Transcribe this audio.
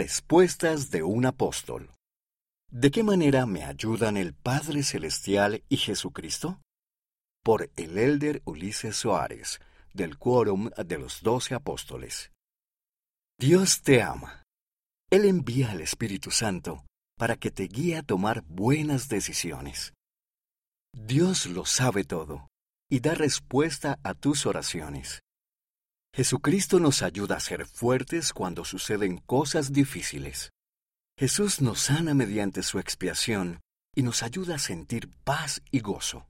Respuestas de un apóstol. ¿De qué manera me ayudan el Padre Celestial y Jesucristo? Por el elder Ulises Soares, del Quórum de los Doce Apóstoles. Dios te ama. Él envía al Espíritu Santo para que te guíe a tomar buenas decisiones. Dios lo sabe todo y da respuesta a tus oraciones. Jesucristo nos ayuda a ser fuertes cuando suceden cosas difíciles. Jesús nos sana mediante su expiación y nos ayuda a sentir paz y gozo.